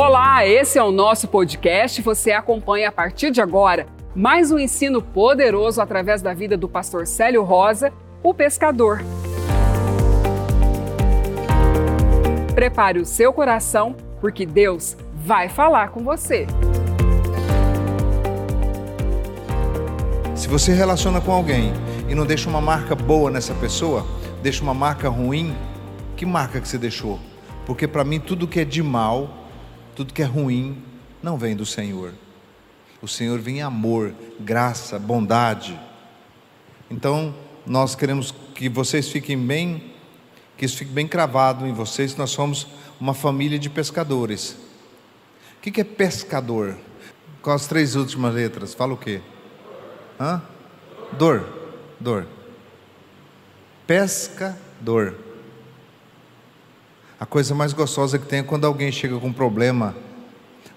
Olá, esse é o nosso podcast. Você acompanha a partir de agora mais um ensino poderoso através da vida do pastor Célio Rosa, o pescador. Prepare o seu coração, porque Deus vai falar com você. Se você relaciona com alguém e não deixa uma marca boa nessa pessoa, deixa uma marca ruim, que marca que você deixou? Porque para mim tudo que é de mal, tudo que é ruim, não vem do Senhor. O Senhor vem em amor, graça, bondade. Então, nós queremos que vocês fiquem bem, que isso fique bem cravado em vocês, nós somos uma família de pescadores. O que é pescador? Com as três últimas letras, fala o quê? Hã? Dor. Dor. Pescador. A coisa mais gostosa que tem é quando alguém chega com um problema,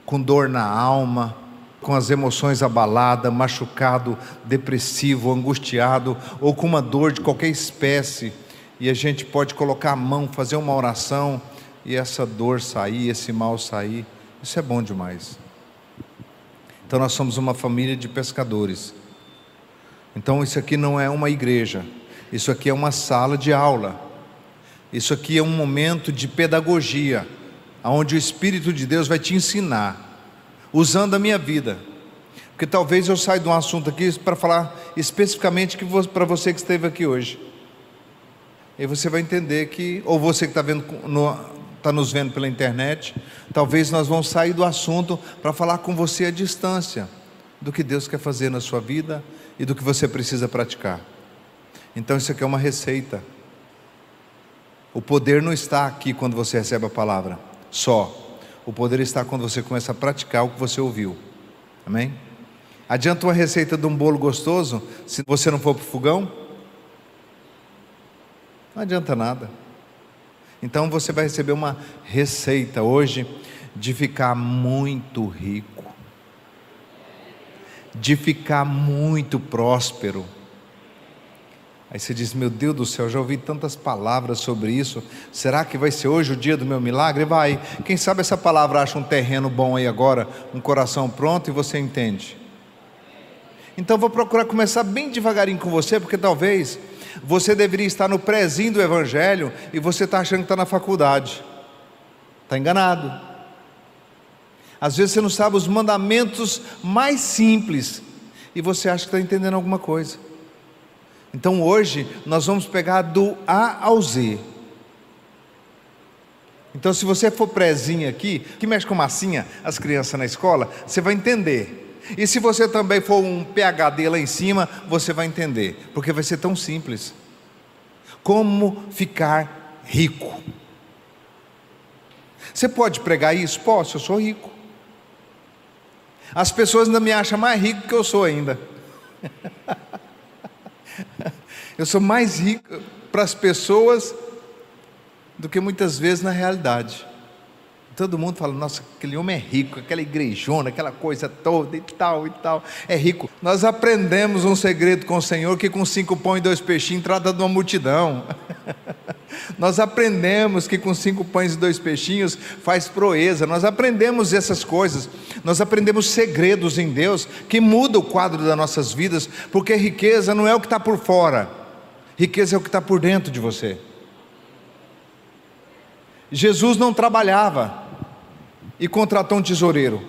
com dor na alma, com as emoções abaladas, machucado, depressivo, angustiado, ou com uma dor de qualquer espécie, e a gente pode colocar a mão, fazer uma oração, e essa dor sair, esse mal sair. Isso é bom demais. Então nós somos uma família de pescadores. Então isso aqui não é uma igreja, isso aqui é uma sala de aula. Isso aqui é um momento de pedagogia, onde o Espírito de Deus vai te ensinar, usando a minha vida. Porque talvez eu saia de um assunto aqui para falar especificamente para você que esteve aqui hoje. E você vai entender que, ou você que está vendo no, está nos vendo pela internet, talvez nós vamos sair do assunto para falar com você à distância do que Deus quer fazer na sua vida e do que você precisa praticar. Então isso aqui é uma receita. O poder não está aqui quando você recebe a palavra, só. O poder está quando você começa a praticar o que você ouviu. Amém? Adianta uma receita de um bolo gostoso se você não for para o fogão? Não adianta nada. Então você vai receber uma receita hoje de ficar muito rico de ficar muito próspero. Aí você diz: Meu Deus do céu, já ouvi tantas palavras sobre isso. Será que vai ser hoje o dia do meu milagre? Vai. Quem sabe essa palavra acha um terreno bom aí agora, um coração pronto e você entende. Então vou procurar começar bem devagarinho com você, porque talvez você deveria estar no prézinho do Evangelho e você está achando que está na faculdade. Está enganado. Às vezes você não sabe os mandamentos mais simples e você acha que está entendendo alguma coisa. Então hoje nós vamos pegar do A ao Z. Então, se você for prezinho aqui, que mexe com massinha, as crianças na escola, você vai entender. E se você também for um PhD lá em cima, você vai entender, porque vai ser tão simples. Como ficar rico? Você pode pregar isso? Posso, eu sou rico. As pessoas ainda me acham mais rico que eu sou ainda. eu sou mais rico para as pessoas do que muitas vezes na realidade. Todo mundo fala, nossa, aquele homem é rico, aquela igrejona, aquela coisa toda e tal e tal, é rico. Nós aprendemos um segredo com o Senhor que com cinco pães e dois peixinhos trata de uma multidão. Nós aprendemos que com cinco pães e dois peixinhos faz proeza. Nós aprendemos essas coisas. Nós aprendemos segredos em Deus que muda o quadro das nossas vidas, porque riqueza não é o que está por fora, riqueza é o que está por dentro de você. Jesus não trabalhava e contratou um tesoureiro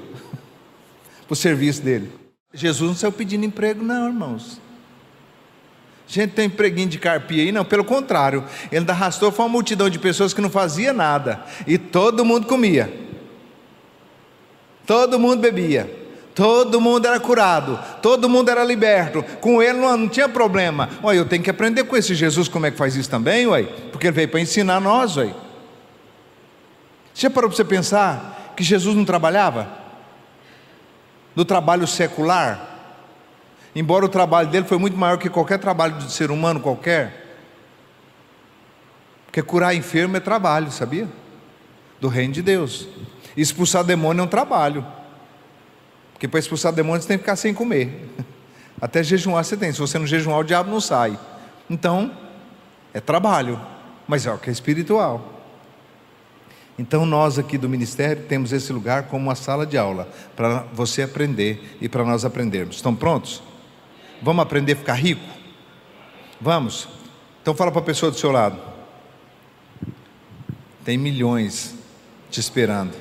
para o serviço dele. Jesus não saiu pedindo emprego, não, irmãos. Gente, tem empreguinho de carpia aí? Não, pelo contrário. Ele arrastou foi uma multidão de pessoas que não fazia nada. E todo mundo comia. Todo mundo bebia. Todo mundo era curado. Todo mundo era liberto. Com ele não, não tinha problema. Olha, eu tenho que aprender com esse Jesus como é que faz isso também, ué. Porque ele veio para ensinar nós, ué. Você parou para você pensar que Jesus não trabalhava? No trabalho secular? Embora o trabalho dele foi muito maior que qualquer trabalho de ser humano qualquer. Porque curar enfermo é trabalho, sabia? Do reino de Deus. expulsar demônio é um trabalho. Porque para expulsar demônio você tem que ficar sem comer. Até jejuar você tem. Se você não jejuar, o diabo não sai. Então, é trabalho. Mas é o que é espiritual. Então, nós aqui do ministério temos esse lugar como uma sala de aula para você aprender e para nós aprendermos. Estão prontos? Vamos aprender a ficar rico? Vamos? Então, fala para a pessoa do seu lado. Tem milhões te esperando.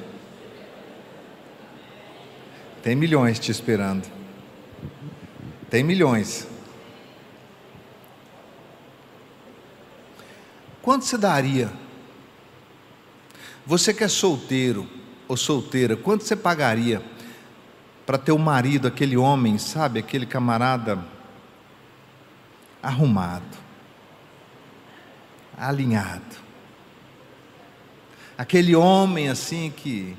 Tem milhões te esperando. Tem milhões. Quanto você daria? Você que é solteiro ou solteira, quanto você pagaria para ter o marido, aquele homem, sabe, aquele camarada arrumado, alinhado, aquele homem assim que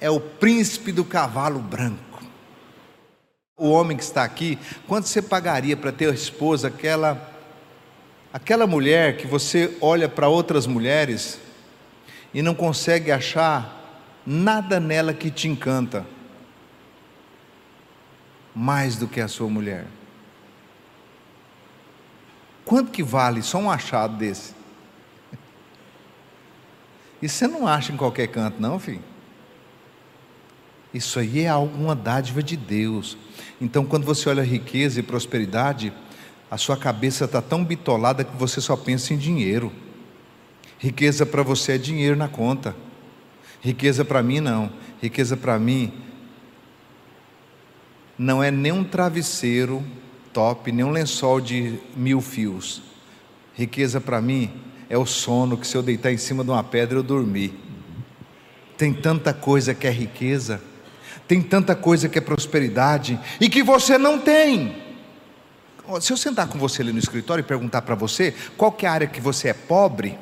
é o príncipe do cavalo branco. O homem que está aqui, quanto você pagaria para ter a esposa, aquela Aquela mulher que você olha para outras mulheres e não consegue achar nada nela que te encanta mais do que a sua mulher. Quanto que vale só um achado desse? Isso você não acha em qualquer canto, não, filho. Isso aí é alguma dádiva de Deus. Então, quando você olha riqueza e prosperidade, a sua cabeça está tão bitolada que você só pensa em dinheiro. Riqueza para você é dinheiro na conta. Riqueza para mim não. Riqueza para mim não é nem um travesseiro top, nem um lençol de mil fios. Riqueza para mim é o sono que se eu deitar em cima de uma pedra eu dormir. Tem tanta coisa que é riqueza, tem tanta coisa que é prosperidade e que você não tem. Se eu sentar com você ali no escritório e perguntar para você qual que é a área que você é pobre,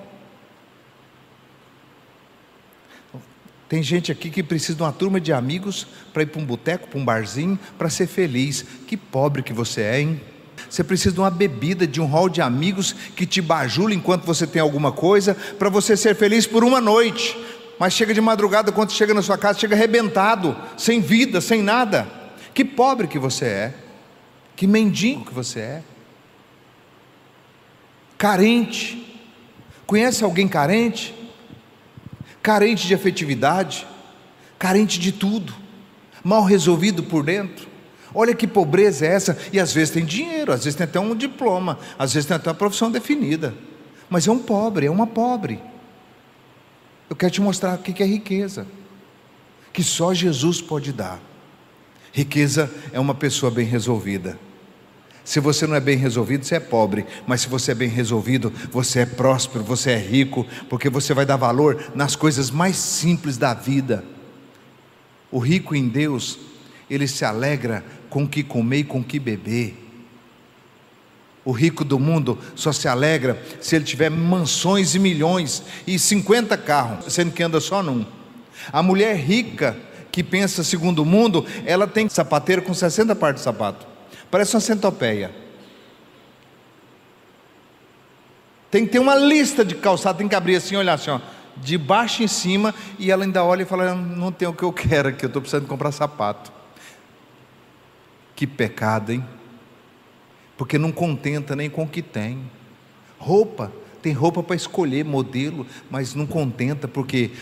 tem gente aqui que precisa de uma turma de amigos para ir para um boteco, para um barzinho, para ser feliz. Que pobre que você é, hein? Você precisa de uma bebida, de um hall de amigos que te bajula enquanto você tem alguma coisa, para você ser feliz por uma noite. Mas chega de madrugada, quando chega na sua casa, chega arrebentado, sem vida, sem nada. Que pobre que você é. Que mendigo que você é. Carente. Conhece alguém carente? Carente de afetividade, carente de tudo, mal resolvido por dentro. Olha que pobreza é essa, e às vezes tem dinheiro, às vezes tem até um diploma, às vezes tem até uma profissão definida, mas é um pobre, é uma pobre. Eu quero te mostrar o que é riqueza, que só Jesus pode dar. Riqueza é uma pessoa bem resolvida. Se você não é bem resolvido, você é pobre, mas se você é bem resolvido, você é próspero, você é rico, porque você vai dar valor nas coisas mais simples da vida. O rico em Deus, ele se alegra com o que comer e com o que beber. O rico do mundo só se alegra se ele tiver mansões e milhões e 50 carros, sendo que anda só num. A mulher rica que pensa segundo o mundo, ela tem sapateiro com 60 pares de sapato. Parece uma centopeia. Tem que ter uma lista de calçado, tem que abrir assim, olhar assim, ó, de baixo em cima, e ela ainda olha e fala: Não tem o que eu quero aqui, eu estou precisando comprar sapato. Que pecado, hein? Porque não contenta nem com o que tem. Roupa, tem roupa para escolher, modelo, mas não contenta, porque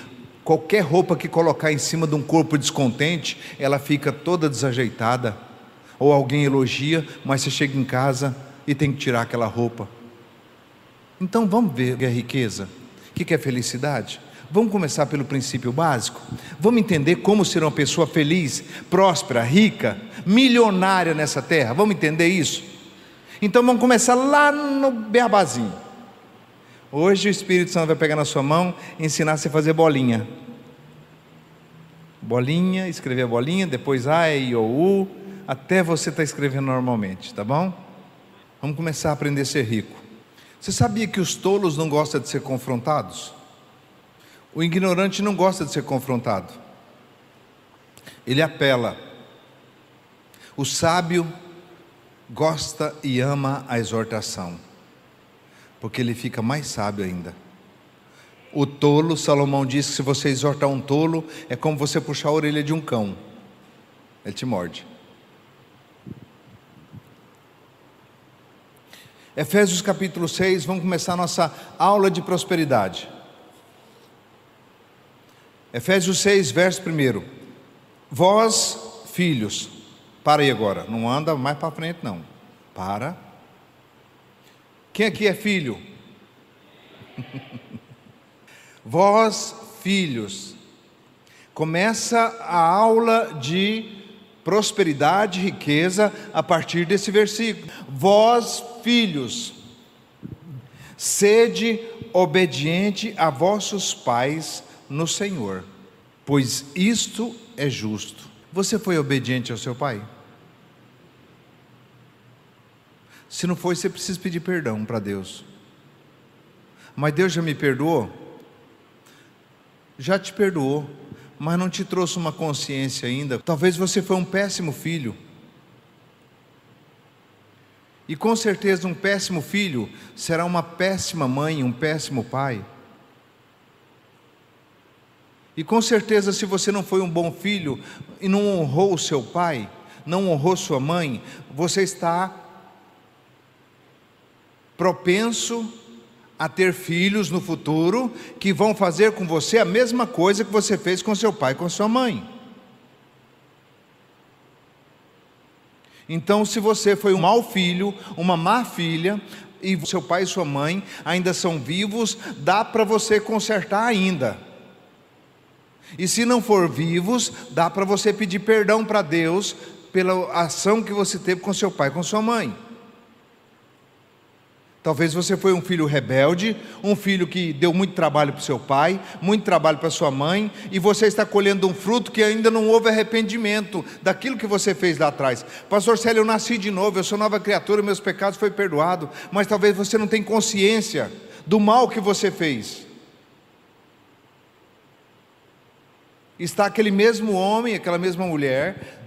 qualquer roupa que colocar em cima de um corpo descontente, ela fica toda desajeitada ou alguém elogia, mas você chega em casa e tem que tirar aquela roupa. Então vamos ver o que é riqueza, o que é felicidade. Vamos começar pelo princípio básico. Vamos entender como ser uma pessoa feliz, próspera, rica, milionária nessa terra. Vamos entender isso? Então vamos começar lá no beabazinho. Hoje o Espírito Santo vai pegar na sua mão e ensinar você a fazer bolinha. Bolinha, escrever a bolinha, depois A, E, I, O, U, até você estar tá escrevendo normalmente, tá bom? Vamos começar a aprender a ser rico. Você sabia que os tolos não gostam de ser confrontados? O ignorante não gosta de ser confrontado. Ele apela. O sábio gosta e ama a exortação, porque ele fica mais sábio ainda. O tolo, Salomão disse que se você exortar um tolo, é como você puxar a orelha de um cão, ele te morde. Efésios capítulo 6, vamos começar nossa aula de prosperidade. Efésios 6, verso 1. Vós, filhos, para aí agora, não anda mais para frente, não. Para. Quem aqui é filho? Vós, filhos, começa a aula de prosperidade, riqueza a partir desse versículo. Vós, filhos, sede obediente a vossos pais no Senhor, pois isto é justo. Você foi obediente ao seu pai? Se não foi, você precisa pedir perdão para Deus. Mas Deus já me perdoou? Já te perdoou, mas não te trouxe uma consciência ainda. Talvez você foi um péssimo filho. E com certeza um péssimo filho será uma péssima mãe, um péssimo pai. E com certeza, se você não foi um bom filho e não honrou o seu pai, não honrou sua mãe, você está propenso a ter filhos no futuro que vão fazer com você a mesma coisa que você fez com seu pai e com sua mãe. Então, se você foi um mau filho, uma má filha, e seu pai e sua mãe ainda são vivos, dá para você consertar ainda. E se não for vivos, dá para você pedir perdão para Deus pela ação que você teve com seu pai, com sua mãe. Talvez você foi um filho rebelde, um filho que deu muito trabalho para o seu pai, muito trabalho para sua mãe, e você está colhendo um fruto que ainda não houve arrependimento daquilo que você fez lá atrás. Pastor Célio, eu nasci de novo, eu sou nova criatura, meus pecados foram perdoados, mas talvez você não tenha consciência do mal que você fez. Está aquele mesmo homem, aquela mesma mulher,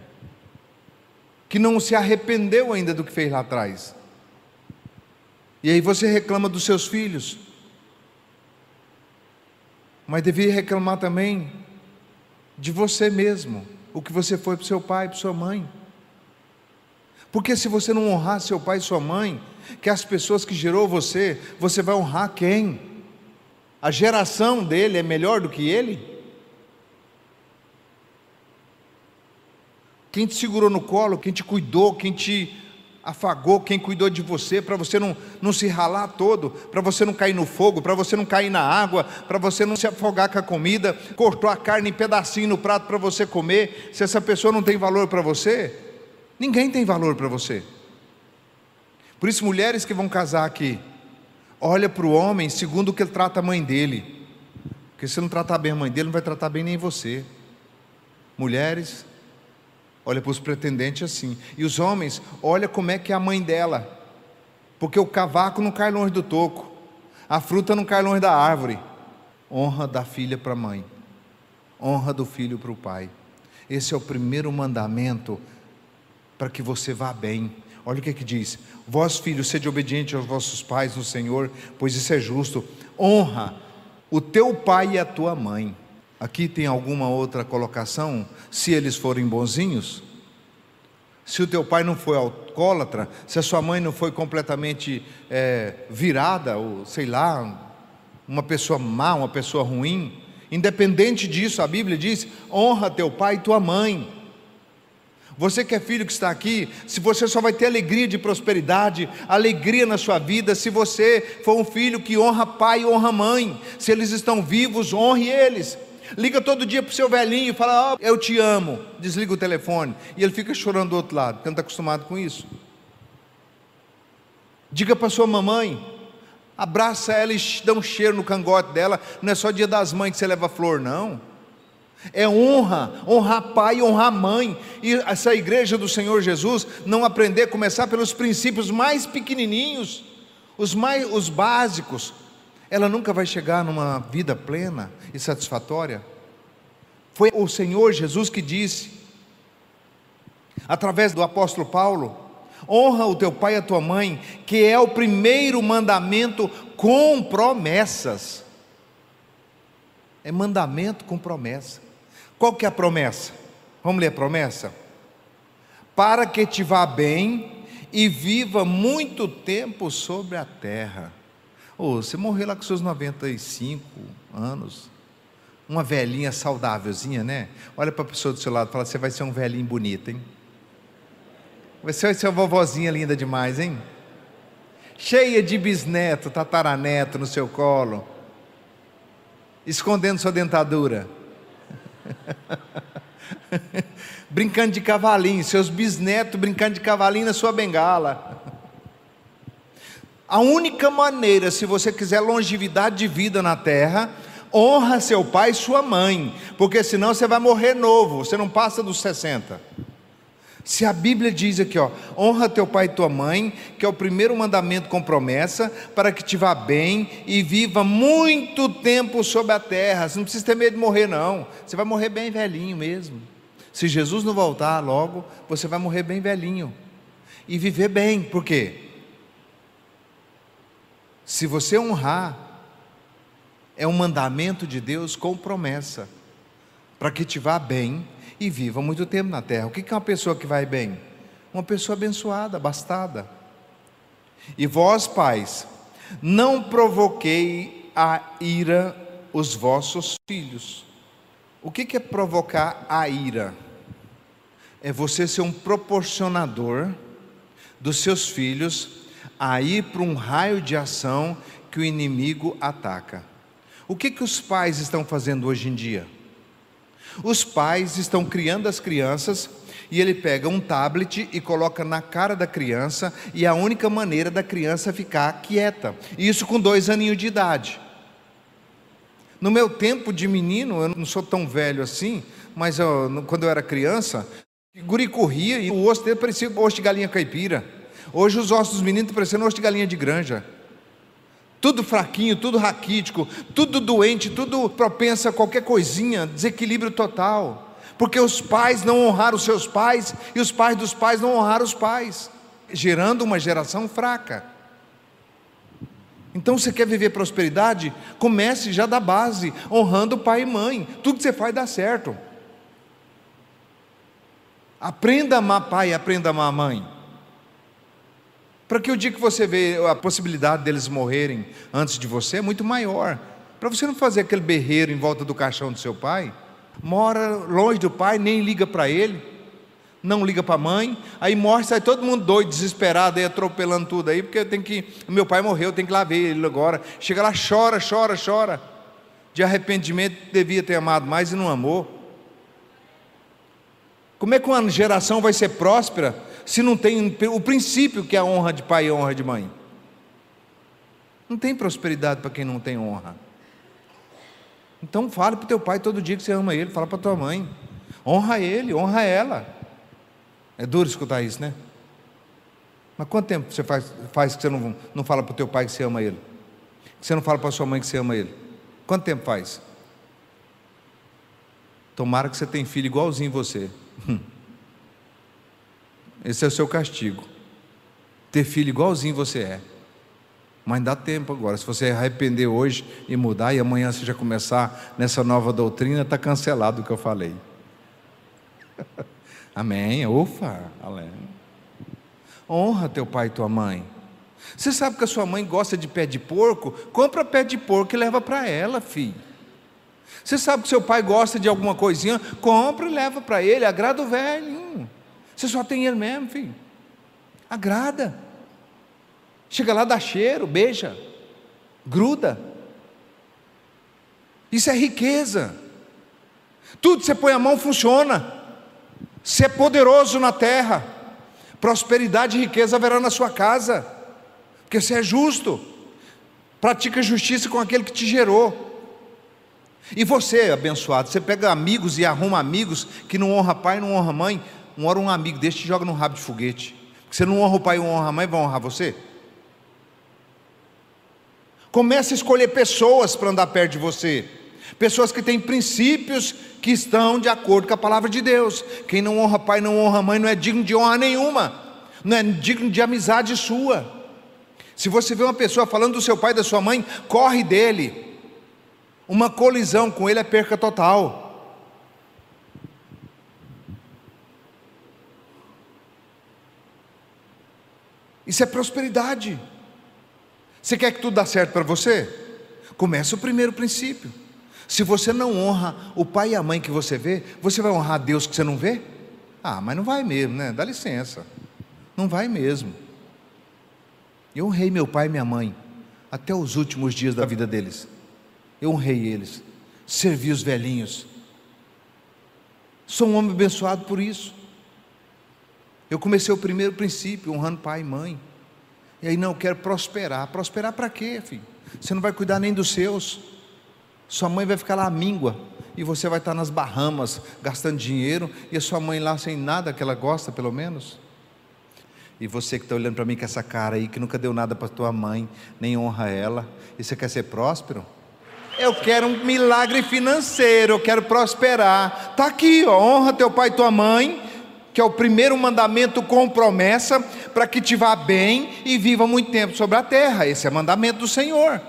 que não se arrependeu ainda do que fez lá atrás. E aí você reclama dos seus filhos. Mas devia reclamar também de você mesmo, o que você foi para seu pai, para sua mãe. Porque se você não honrar seu pai e sua mãe, que as pessoas que gerou você, você vai honrar quem? A geração dele é melhor do que ele? Quem te segurou no colo, quem te cuidou, quem te afagou, quem cuidou de você, para você não, não se ralar todo, para você não cair no fogo, para você não cair na água, para você não se afogar com a comida, cortou a carne em pedacinho no prato para você comer. Se essa pessoa não tem valor para você, ninguém tem valor para você. Por isso, mulheres que vão casar aqui, olha para o homem segundo o que ele trata a mãe dele. Porque se não tratar bem a mãe dele, não vai tratar bem nem você. Mulheres, olha para os pretendentes assim. E os homens, olha como é que é a mãe dela. Porque o cavaco não cai longe do toco, a fruta não cai longe da árvore. Honra da filha para a mãe, honra do filho para o pai. Esse é o primeiro mandamento para que você vá bem. Olha o que, é que diz: Vós, filhos, sede obedientes aos vossos pais no Senhor, pois isso é justo. Honra o teu pai e a tua mãe. Aqui tem alguma outra colocação? Se eles forem bonzinhos? Se o teu pai não foi alcoólatra, se a sua mãe não foi completamente é, virada, ou sei lá, uma pessoa má, uma pessoa ruim, independente disso, a Bíblia diz: honra teu pai e tua mãe. Você que é filho que está aqui, se você só vai ter alegria de prosperidade, alegria na sua vida, se você for um filho que honra pai e honra mãe, se eles estão vivos, honre eles. Liga todo dia para o seu velhinho e fala: oh, Eu te amo. Desliga o telefone. E ele fica chorando do outro lado, porque não está acostumado com isso. Diga para sua mamãe, abraça ela e dá um cheiro no cangote dela. Não é só dia das mães que você leva flor, não. É honra, honrar pai honrar mãe. E essa igreja do Senhor Jesus não aprender a começar pelos princípios mais pequenininhos, os mais os básicos ela nunca vai chegar numa vida plena e satisfatória. Foi o Senhor Jesus que disse, através do apóstolo Paulo: honra o teu pai e a tua mãe, que é o primeiro mandamento com promessas. É mandamento com promessa. Qual que é a promessa? Vamos ler a promessa? Para que te vá bem e viva muito tempo sobre a terra. Oh, você morreu lá com seus 95 anos, uma velhinha saudávelzinha, né? Olha para a pessoa do seu lado e fala: Você vai ser um velhinho bonito, hein? Você vai ser uma vovozinha linda demais, hein? Cheia de bisneto, tataraneto no seu colo, escondendo sua dentadura. brincando de cavalinho, seus bisnetos brincando de cavalinho na sua bengala. A única maneira, se você quiser longevidade de vida na terra, honra seu pai e sua mãe, porque senão você vai morrer novo, você não passa dos 60. Se a Bíblia diz aqui, ó, honra teu pai e tua mãe, que é o primeiro mandamento com promessa, para que te vá bem e viva muito tempo sobre a terra. Você não precisa ter medo de morrer, não. Você vai morrer bem velhinho mesmo. Se Jesus não voltar logo, você vai morrer bem velhinho. E viver bem, por quê? Se você honrar, é um mandamento de Deus com promessa, para que te vá bem e viva muito tempo na terra. O que é uma pessoa que vai bem? Uma pessoa abençoada, bastada. E vós, pais, não provoquei a ira os vossos filhos. O que é provocar a ira? É você ser um proporcionador dos seus filhos a ir para um raio de ação que o inimigo ataca. O que, que os pais estão fazendo hoje em dia? Os pais estão criando as crianças e ele pega um tablet e coloca na cara da criança, e a única maneira da criança ficar quieta. Isso com dois aninhos de idade. No meu tempo de menino, eu não sou tão velho assim, mas eu, quando eu era criança, guri corria e o osso dele parecia osso de galinha caipira. Hoje os ossos dos meninos estão parecendo osso de galinha de granja. Tudo fraquinho, tudo raquítico, tudo doente, tudo propenso a qualquer coisinha, desequilíbrio total. Porque os pais não honraram os seus pais e os pais dos pais não honraram os pais, gerando uma geração fraca. Então você quer viver prosperidade? Comece já da base, honrando pai e mãe. Tudo que você faz dá certo. Aprenda a amar pai, aprenda a amar mãe. Para que o dia que você vê a possibilidade deles morrerem antes de você é muito maior. Para você não fazer aquele berreiro em volta do caixão do seu pai, mora longe do pai, nem liga para ele, não liga para a mãe, aí morre, sai todo mundo doido, desesperado, aí atropelando tudo aí, porque tem que. Meu pai morreu, eu tenho que lá ver ele agora. Chega lá, chora, chora, chora. De arrependimento, devia ter amado mais e não amou. Como é que uma geração vai ser próspera se não tem o princípio que é a honra de pai e honra de mãe? Não tem prosperidade para quem não tem honra. Então fale para o teu pai todo dia que você ama ele, fala para tua mãe. Honra ele, honra ela. É duro escutar isso, né? Mas quanto tempo você faz, faz que você não, não fala para o teu pai que você ama ele? Que você não fala para sua mãe que você ama ele? Quanto tempo faz? Tomara que você tenha filho igualzinho você. Esse é o seu castigo. Ter filho igualzinho você é. Mas dá tempo agora. Se você arrepender hoje e mudar, e amanhã você já começar nessa nova doutrina, está cancelado o que eu falei. Amém. Ufa, além. Honra teu pai e tua mãe. Você sabe que a sua mãe gosta de pé de porco? Compra pé de porco e leva para ela, filho. Você sabe que seu pai gosta de alguma coisinha? Compra e leva para ele, agrada o velhinho. Você só tem ele mesmo, filho. Agrada. Chega lá, dá cheiro, beija, gruda. Isso é riqueza. Tudo que você põe a mão funciona. Ser poderoso na terra. Prosperidade e riqueza haverá na sua casa. Porque você é justo. Pratica justiça com aquele que te gerou. E você, abençoado, você pega amigos e arruma amigos que não honra pai, não honra mãe, uma hora um amigo desse te joga no rabo de foguete. Porque você não honra o pai e honra a mãe, vão honrar você? Comece a escolher pessoas para andar perto de você. Pessoas que têm princípios que estão de acordo com a palavra de Deus. Quem não honra pai, não honra mãe, não é digno de honra nenhuma. Não é digno de amizade sua. Se você vê uma pessoa falando do seu pai e da sua mãe, corre dele. Uma colisão com ele é perca total. Isso é prosperidade. Você quer que tudo dê certo para você? Começa o primeiro princípio. Se você não honra o pai e a mãe que você vê, você vai honrar Deus que você não vê? Ah, mas não vai mesmo, né? Dá licença. Não vai mesmo. Eu honrei meu pai e minha mãe até os últimos dias da vida deles. Eu honrei eles, servi os velhinhos. Sou um homem abençoado por isso. Eu comecei o primeiro princípio, honrando pai e mãe. E aí, não, eu quero prosperar. Prosperar para quê, filho? Você não vai cuidar nem dos seus. Sua mãe vai ficar lá míngua. E você vai estar nas Bahamas gastando dinheiro. E a sua mãe lá sem nada que ela gosta, pelo menos. E você que está olhando para mim com essa cara aí, que nunca deu nada para tua mãe, nem honra ela. E você quer ser próspero? Eu quero um milagre financeiro, eu quero prosperar. Está aqui, ó, honra teu pai e tua mãe que é o primeiro mandamento com promessa, para que te vá bem e viva muito tempo sobre a terra. Esse é mandamento do Senhor.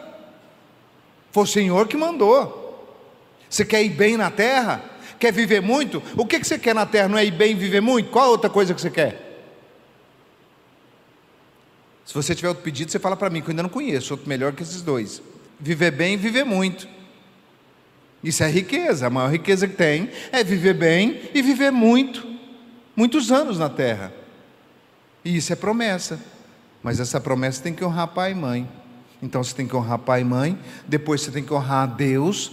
Foi o Senhor que mandou. Você quer ir bem na terra? Quer viver muito? O que você quer na terra? Não é ir bem e viver muito? Qual outra coisa que você quer? Se você tiver outro pedido, você fala para mim, que eu ainda não conheço, outro melhor que esses dois. Viver bem e viver muito. Isso é riqueza, a maior riqueza que tem é viver bem e viver muito muitos anos na terra. E isso é promessa. Mas essa promessa tem que honrar pai e mãe. Então você tem que honrar pai e mãe, depois você tem que honrar a Deus,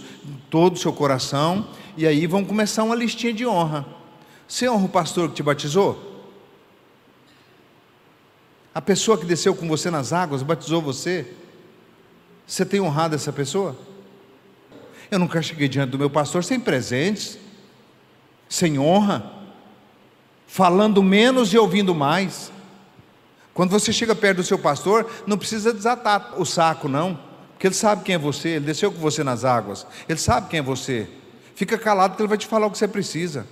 todo o seu coração, e aí vão começar uma listinha de honra. Você honra o pastor que te batizou? A pessoa que desceu com você nas águas, batizou você? Você tem honrado essa pessoa? Eu nunca cheguei diante do meu pastor sem presentes, sem honra falando menos e ouvindo mais. Quando você chega perto do seu pastor, não precisa desatar o saco, não, porque ele sabe quem é você, ele desceu com você nas águas, ele sabe quem é você. Fica calado que ele vai te falar o que você precisa.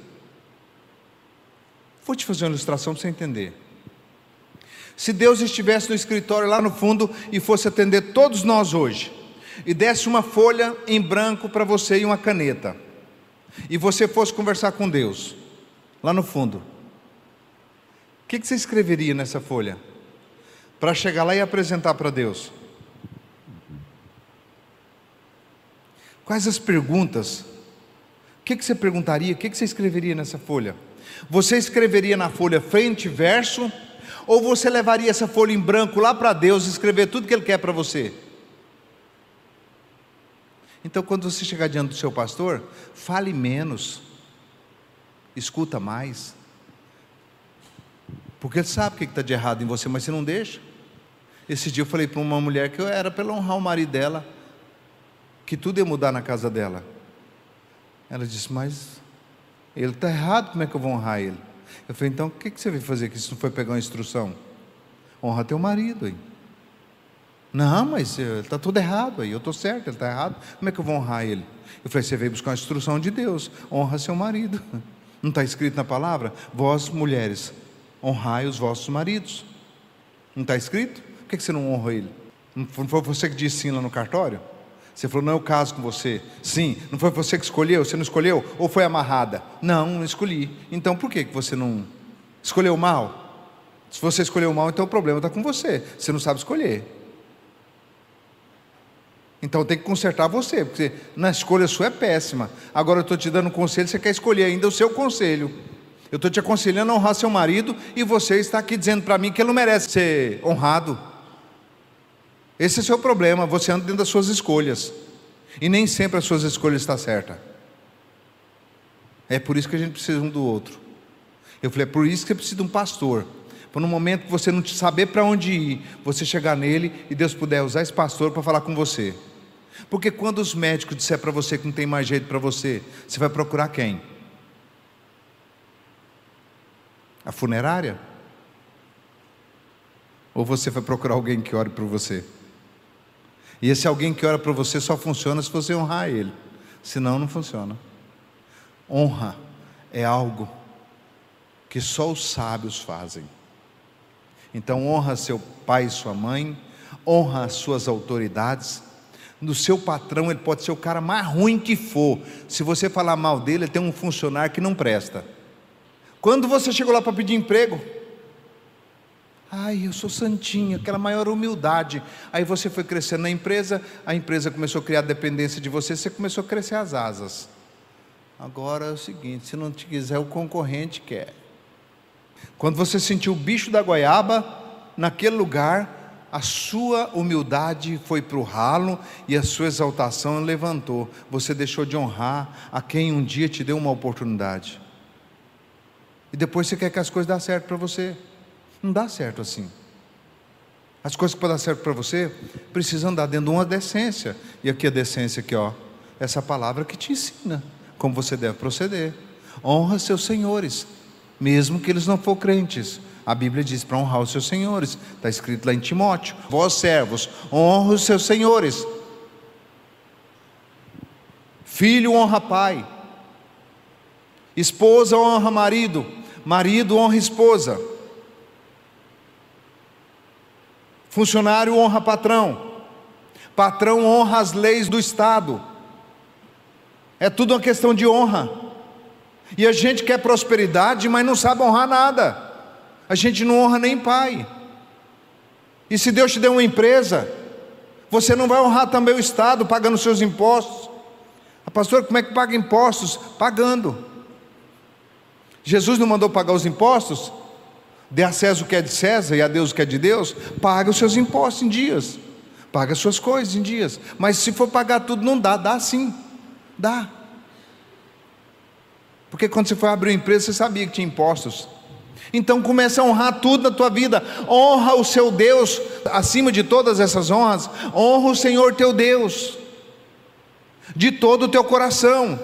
Vou te fazer uma ilustração para você entender. Se Deus estivesse no escritório lá no fundo e fosse atender todos nós hoje, e desse uma folha em branco para você e uma caneta, e você fosse conversar com Deus, lá no fundo, o que, você escreveria nessa folha? Para chegar lá e apresentar para Deus? Quais as perguntas? O que, que você perguntaria? O que, que você escreveria nessa folha? Você escreveria na folha frente e verso? Ou você levaria essa folha em branco lá para Deus e escrever tudo que Ele quer para você? Então, quando você chegar diante do seu pastor, fale menos, escuta mais. Porque ele sabe o que está de errado em você, mas você não deixa. Esse dia eu falei para uma mulher que eu era para honrar o marido dela, que tudo ia mudar na casa dela. Ela disse, mas ele está errado, como é que eu vou honrar ele? Eu falei, então o que, que você veio fazer aqui se não foi pegar uma instrução? Honra teu marido aí. Não, mas está eh, tudo errado aí, eu estou certo, ele está errado, como é que eu vou honrar ele? Eu falei, você veio buscar uma instrução de Deus, honra seu marido. Não está escrito na palavra? Vós, mulheres, honrai os vossos maridos. Não está escrito? Por que você não honra ele? Não foi você que disse sim lá no cartório? Você falou, não, eu caso com você. Sim, não foi você que escolheu? Você não escolheu? Ou foi amarrada? Não, não escolhi. Então por que você não escolheu mal? Se você escolheu mal, então o problema está com você. Você não sabe escolher. Então tem que consertar você, porque na escolha sua é péssima. Agora eu estou te dando um conselho, você quer escolher ainda o seu conselho. Eu estou te aconselhando a honrar seu marido e você está aqui dizendo para mim que ele não merece ser honrado. Esse é o seu problema, você anda dentro das suas escolhas. E nem sempre as suas escolhas estão certas. É por isso que a gente precisa um do outro. Eu falei, é por isso que você precisa de um pastor. Para no momento que você não saber para onde ir, você chegar nele e Deus puder usar esse pastor para falar com você. Porque quando os médicos disser para você que não tem mais jeito para você, você vai procurar quem? A funerária? Ou você vai procurar alguém que ore por você? E esse alguém que ora por você só funciona se você honrar ele. Senão não funciona. Honra é algo que só os sábios fazem. Então honra seu pai e sua mãe, honra as suas autoridades. No seu patrão, ele pode ser o cara mais ruim que for. Se você falar mal dele, ele tem um funcionário que não presta. Quando você chegou lá para pedir emprego, Ai, eu sou santinha, aquela maior humildade. Aí você foi crescendo na empresa, a empresa começou a criar dependência de você, você começou a crescer as asas. Agora é o seguinte: se não te quiser, o concorrente quer. Quando você sentiu o bicho da goiaba, naquele lugar, a sua humildade foi para o ralo e a sua exaltação levantou. Você deixou de honrar a quem um dia te deu uma oportunidade. E depois você quer que as coisas dêem certo para você. Não dá certo assim. As coisas que podem dar certo para você precisam dar dentro de uma decência. E aqui a decência aqui, ó, essa palavra que te ensina como você deve proceder. Honra seus senhores, mesmo que eles não for crentes. A Bíblia diz para honrar os seus senhores. Está escrito lá em Timóteo. Vós servos, honra os seus senhores. Filho honra pai. Esposa honra marido. Marido honra esposa. Funcionário honra patrão. Patrão honra as leis do Estado. É tudo uma questão de honra. E a gente quer prosperidade, mas não sabe honrar nada. A gente não honra nem pai. E se Deus te deu uma empresa, você não vai honrar também o Estado pagando seus impostos. A pastora, como é que paga impostos? Pagando. Jesus não mandou pagar os impostos? Dê a César o que é de César e a Deus o que é de Deus. Paga os seus impostos em dias. Paga as suas coisas em dias. Mas se for pagar tudo, não dá. Dá sim. Dá. Porque quando você foi abrir uma empresa, você sabia que tinha impostos. Então começa a honrar tudo na tua vida. Honra o seu Deus acima de todas essas honras. Honra o Senhor teu Deus de todo o teu coração,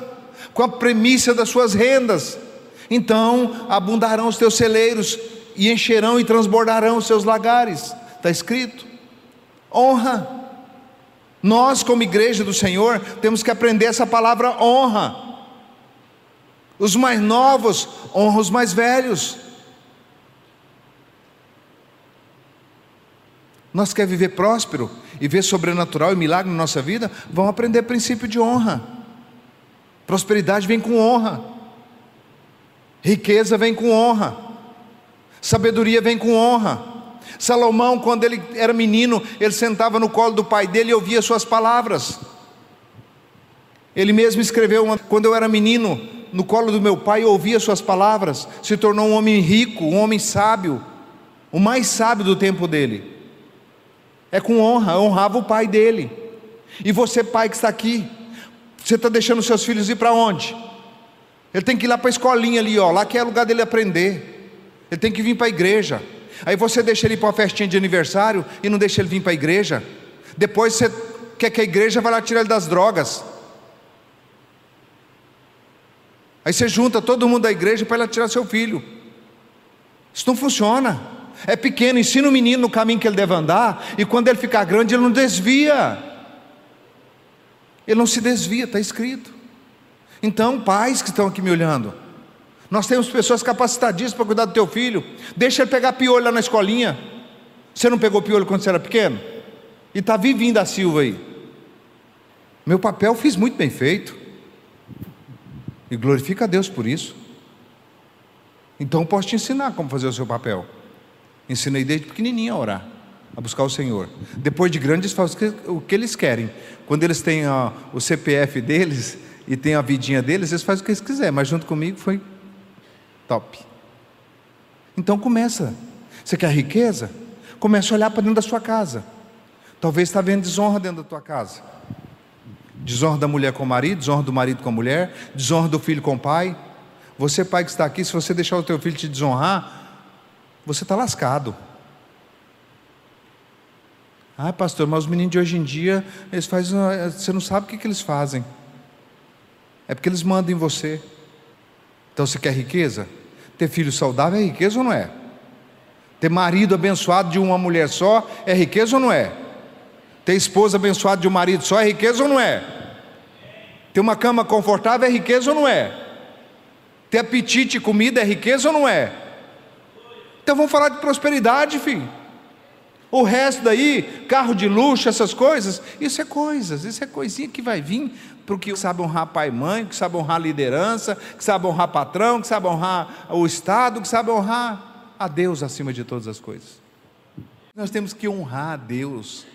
com a premissa das suas rendas. Então abundarão os teus celeiros e encherão e transbordarão os seus lagares. Está escrito. Honra. Nós, como igreja do Senhor, temos que aprender essa palavra honra. Os mais novos honram os mais velhos. Nós quer viver próspero e ver sobrenatural e milagre na nossa vida? Vamos aprender princípio de honra. Prosperidade vem com honra. Riqueza vem com honra. Sabedoria vem com honra. Salomão, quando ele era menino, ele sentava no colo do pai dele e ouvia suas palavras. Ele mesmo escreveu: Quando eu era menino, no colo do meu pai, eu ouvia suas palavras. Se tornou um homem rico, um homem sábio, o mais sábio do tempo dele. É com honra, honrava o pai dele. E você, pai que está aqui, você está deixando seus filhos ir para onde? Ele tem que ir lá para a escolinha ali, ó, lá que é lugar dele aprender. Ele tem que vir para a igreja. Aí você deixa ele ir para uma festinha de aniversário e não deixa ele vir para a igreja. Depois você quer que a igreja vá lá tirar ele das drogas. Aí você junta todo mundo da igreja para ela tirar seu filho. Isso não funciona. É pequeno, ensina o menino no caminho que ele deve andar, e quando ele ficar grande, ele não desvia. Ele não se desvia, está escrito. Então, pais que estão aqui me olhando, nós temos pessoas capacitadíssimas para cuidar do teu filho. Deixa ele pegar piolho lá na escolinha. Você não pegou piolho quando você era pequeno? E está vivinho da Silva aí. Meu papel fiz muito bem feito. E glorifica a Deus por isso. Então posso te ensinar como fazer o seu papel. Ensinei desde pequenininho a orar, a buscar o Senhor. Depois de grandes, fazem o que eles querem. Quando eles têm ó, o CPF deles e têm a vidinha deles, eles fazem o que eles quiserem. Mas junto comigo foi Top. Então começa. Você quer riqueza? Começa a olhar para dentro da sua casa. Talvez está vendo desonra dentro da tua casa. Desonra da mulher com o marido, desonra do marido com a mulher, desonra do filho com o pai. Você, pai que está aqui, se você deixar o teu filho te desonrar, você está lascado. Ah, pastor, mas os meninos de hoje em dia, eles fazem, você não sabe o que, que eles fazem. É porque eles mandam em você. Então você quer riqueza? Ter filho saudável é riqueza ou não é? Ter marido abençoado de uma mulher só é riqueza ou não é? Ter esposa abençoada de um marido só é riqueza ou não é? Ter uma cama confortável é riqueza ou não é? Ter apetite e comida é riqueza ou não é? Então vamos falar de prosperidade, filho. O resto daí, carro de luxo, essas coisas, isso é coisas, isso é coisinha que vai vir para o que sabe honrar pai e mãe, que sabe honrar liderança, que sabe honrar patrão, que sabe honrar o Estado, que sabe honrar a Deus acima de todas as coisas. Nós temos que honrar a Deus,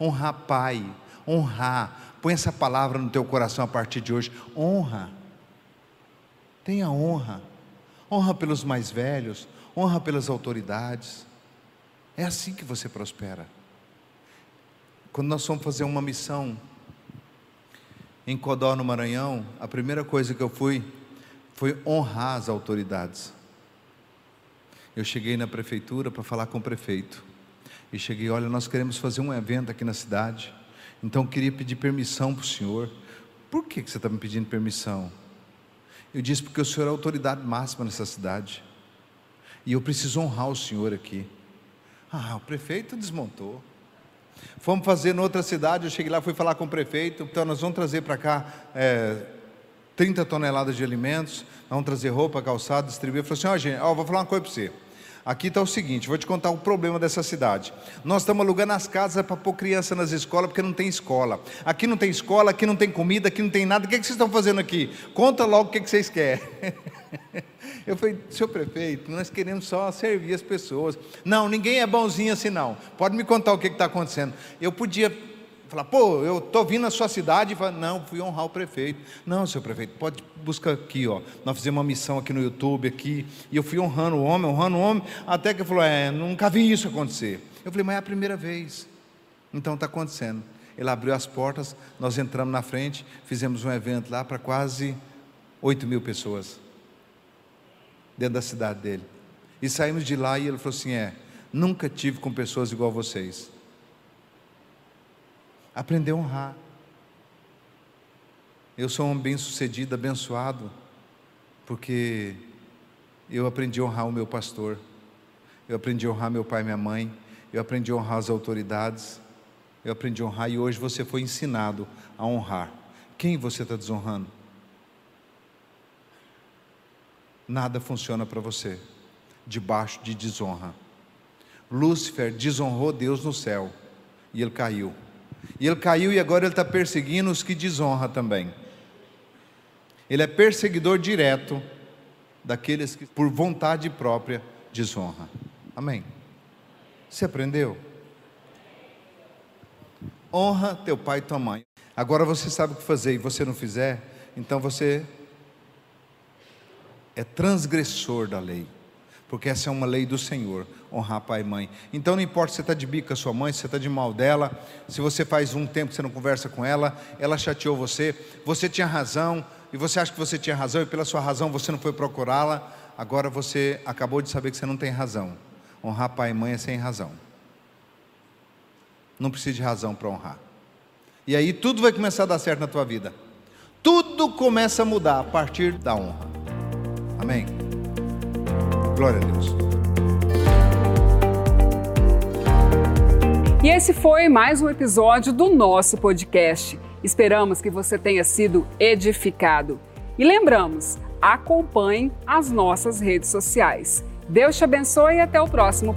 honrar Pai, honrar. Põe essa palavra no teu coração a partir de hoje. Honra. Tenha honra. Honra pelos mais velhos, honra pelas autoridades. É assim que você prospera. Quando nós fomos fazer uma missão em Codó, no Maranhão, a primeira coisa que eu fui foi honrar as autoridades. Eu cheguei na prefeitura para falar com o prefeito. E cheguei, olha, nós queremos fazer um evento aqui na cidade. Então queria pedir permissão para o senhor. Por que, que você está me pedindo permissão? Eu disse, porque o senhor é a autoridade máxima nessa cidade. E eu preciso honrar o senhor aqui. Ah, o prefeito desmontou. Fomos fazer em outra cidade, eu cheguei lá, fui falar com o prefeito, então nós vamos trazer para cá é, 30 toneladas de alimentos, vamos trazer roupa, calçado, distribuir. Eu falei assim, ó oh, gente, ó, vou falar uma coisa para você. Aqui está o seguinte, vou te contar o problema dessa cidade. Nós estamos alugando as casas para pôr criança nas escolas, porque não tem escola. Aqui não tem escola, aqui não tem comida, aqui não tem nada. O que, é que vocês estão fazendo aqui? Conta logo o que, é que vocês querem. Eu falei, senhor prefeito, nós queremos só servir as pessoas. Não, ninguém é bonzinho assim não. Pode me contar o que está acontecendo. Eu podia falar, pô, eu estou vindo na sua cidade falar, não, fui honrar o prefeito. Não, senhor prefeito, pode buscar aqui, ó. Nós fizemos uma missão aqui no YouTube aqui, e eu fui honrando o homem, honrando o homem, até que ele falou, é, nunca vi isso acontecer. Eu falei, mas é a primeira vez. Então está acontecendo. Ele abriu as portas, nós entramos na frente, fizemos um evento lá para quase 8 mil pessoas dentro da cidade dele. E saímos de lá e ele falou assim: é, nunca tive com pessoas igual vocês. Aprender a honrar. Eu sou um bem-sucedido, abençoado, porque eu aprendi a honrar o meu pastor, eu aprendi a honrar meu pai e minha mãe, eu aprendi a honrar as autoridades, eu aprendi a honrar e hoje você foi ensinado a honrar. Quem você está desonrando? Nada funciona para você debaixo de desonra. Lúcifer desonrou Deus no céu e ele caiu. E ele caiu e agora ele está perseguindo os que desonram também. Ele é perseguidor direto daqueles que, por vontade própria, desonra. Amém. Você aprendeu? Honra teu pai e tua mãe. Agora você sabe o que fazer e você não fizer, então você é transgressor da lei porque essa é uma lei do Senhor, honrar pai e mãe. Então não importa se você está de bico com a sua mãe, se você está de mal dela, se você faz um tempo que você não conversa com ela, ela chateou você, você tinha razão, e você acha que você tinha razão, e pela sua razão você não foi procurá-la, agora você acabou de saber que você não tem razão. Honrar pai e mãe é sem razão. Não precisa de razão para honrar. E aí tudo vai começar a dar certo na tua vida. Tudo começa a mudar a partir da honra. Amém. Glória a Deus. E esse foi mais um episódio do nosso podcast. Esperamos que você tenha sido edificado. E lembramos, acompanhe as nossas redes sociais. Deus te abençoe e até o próximo.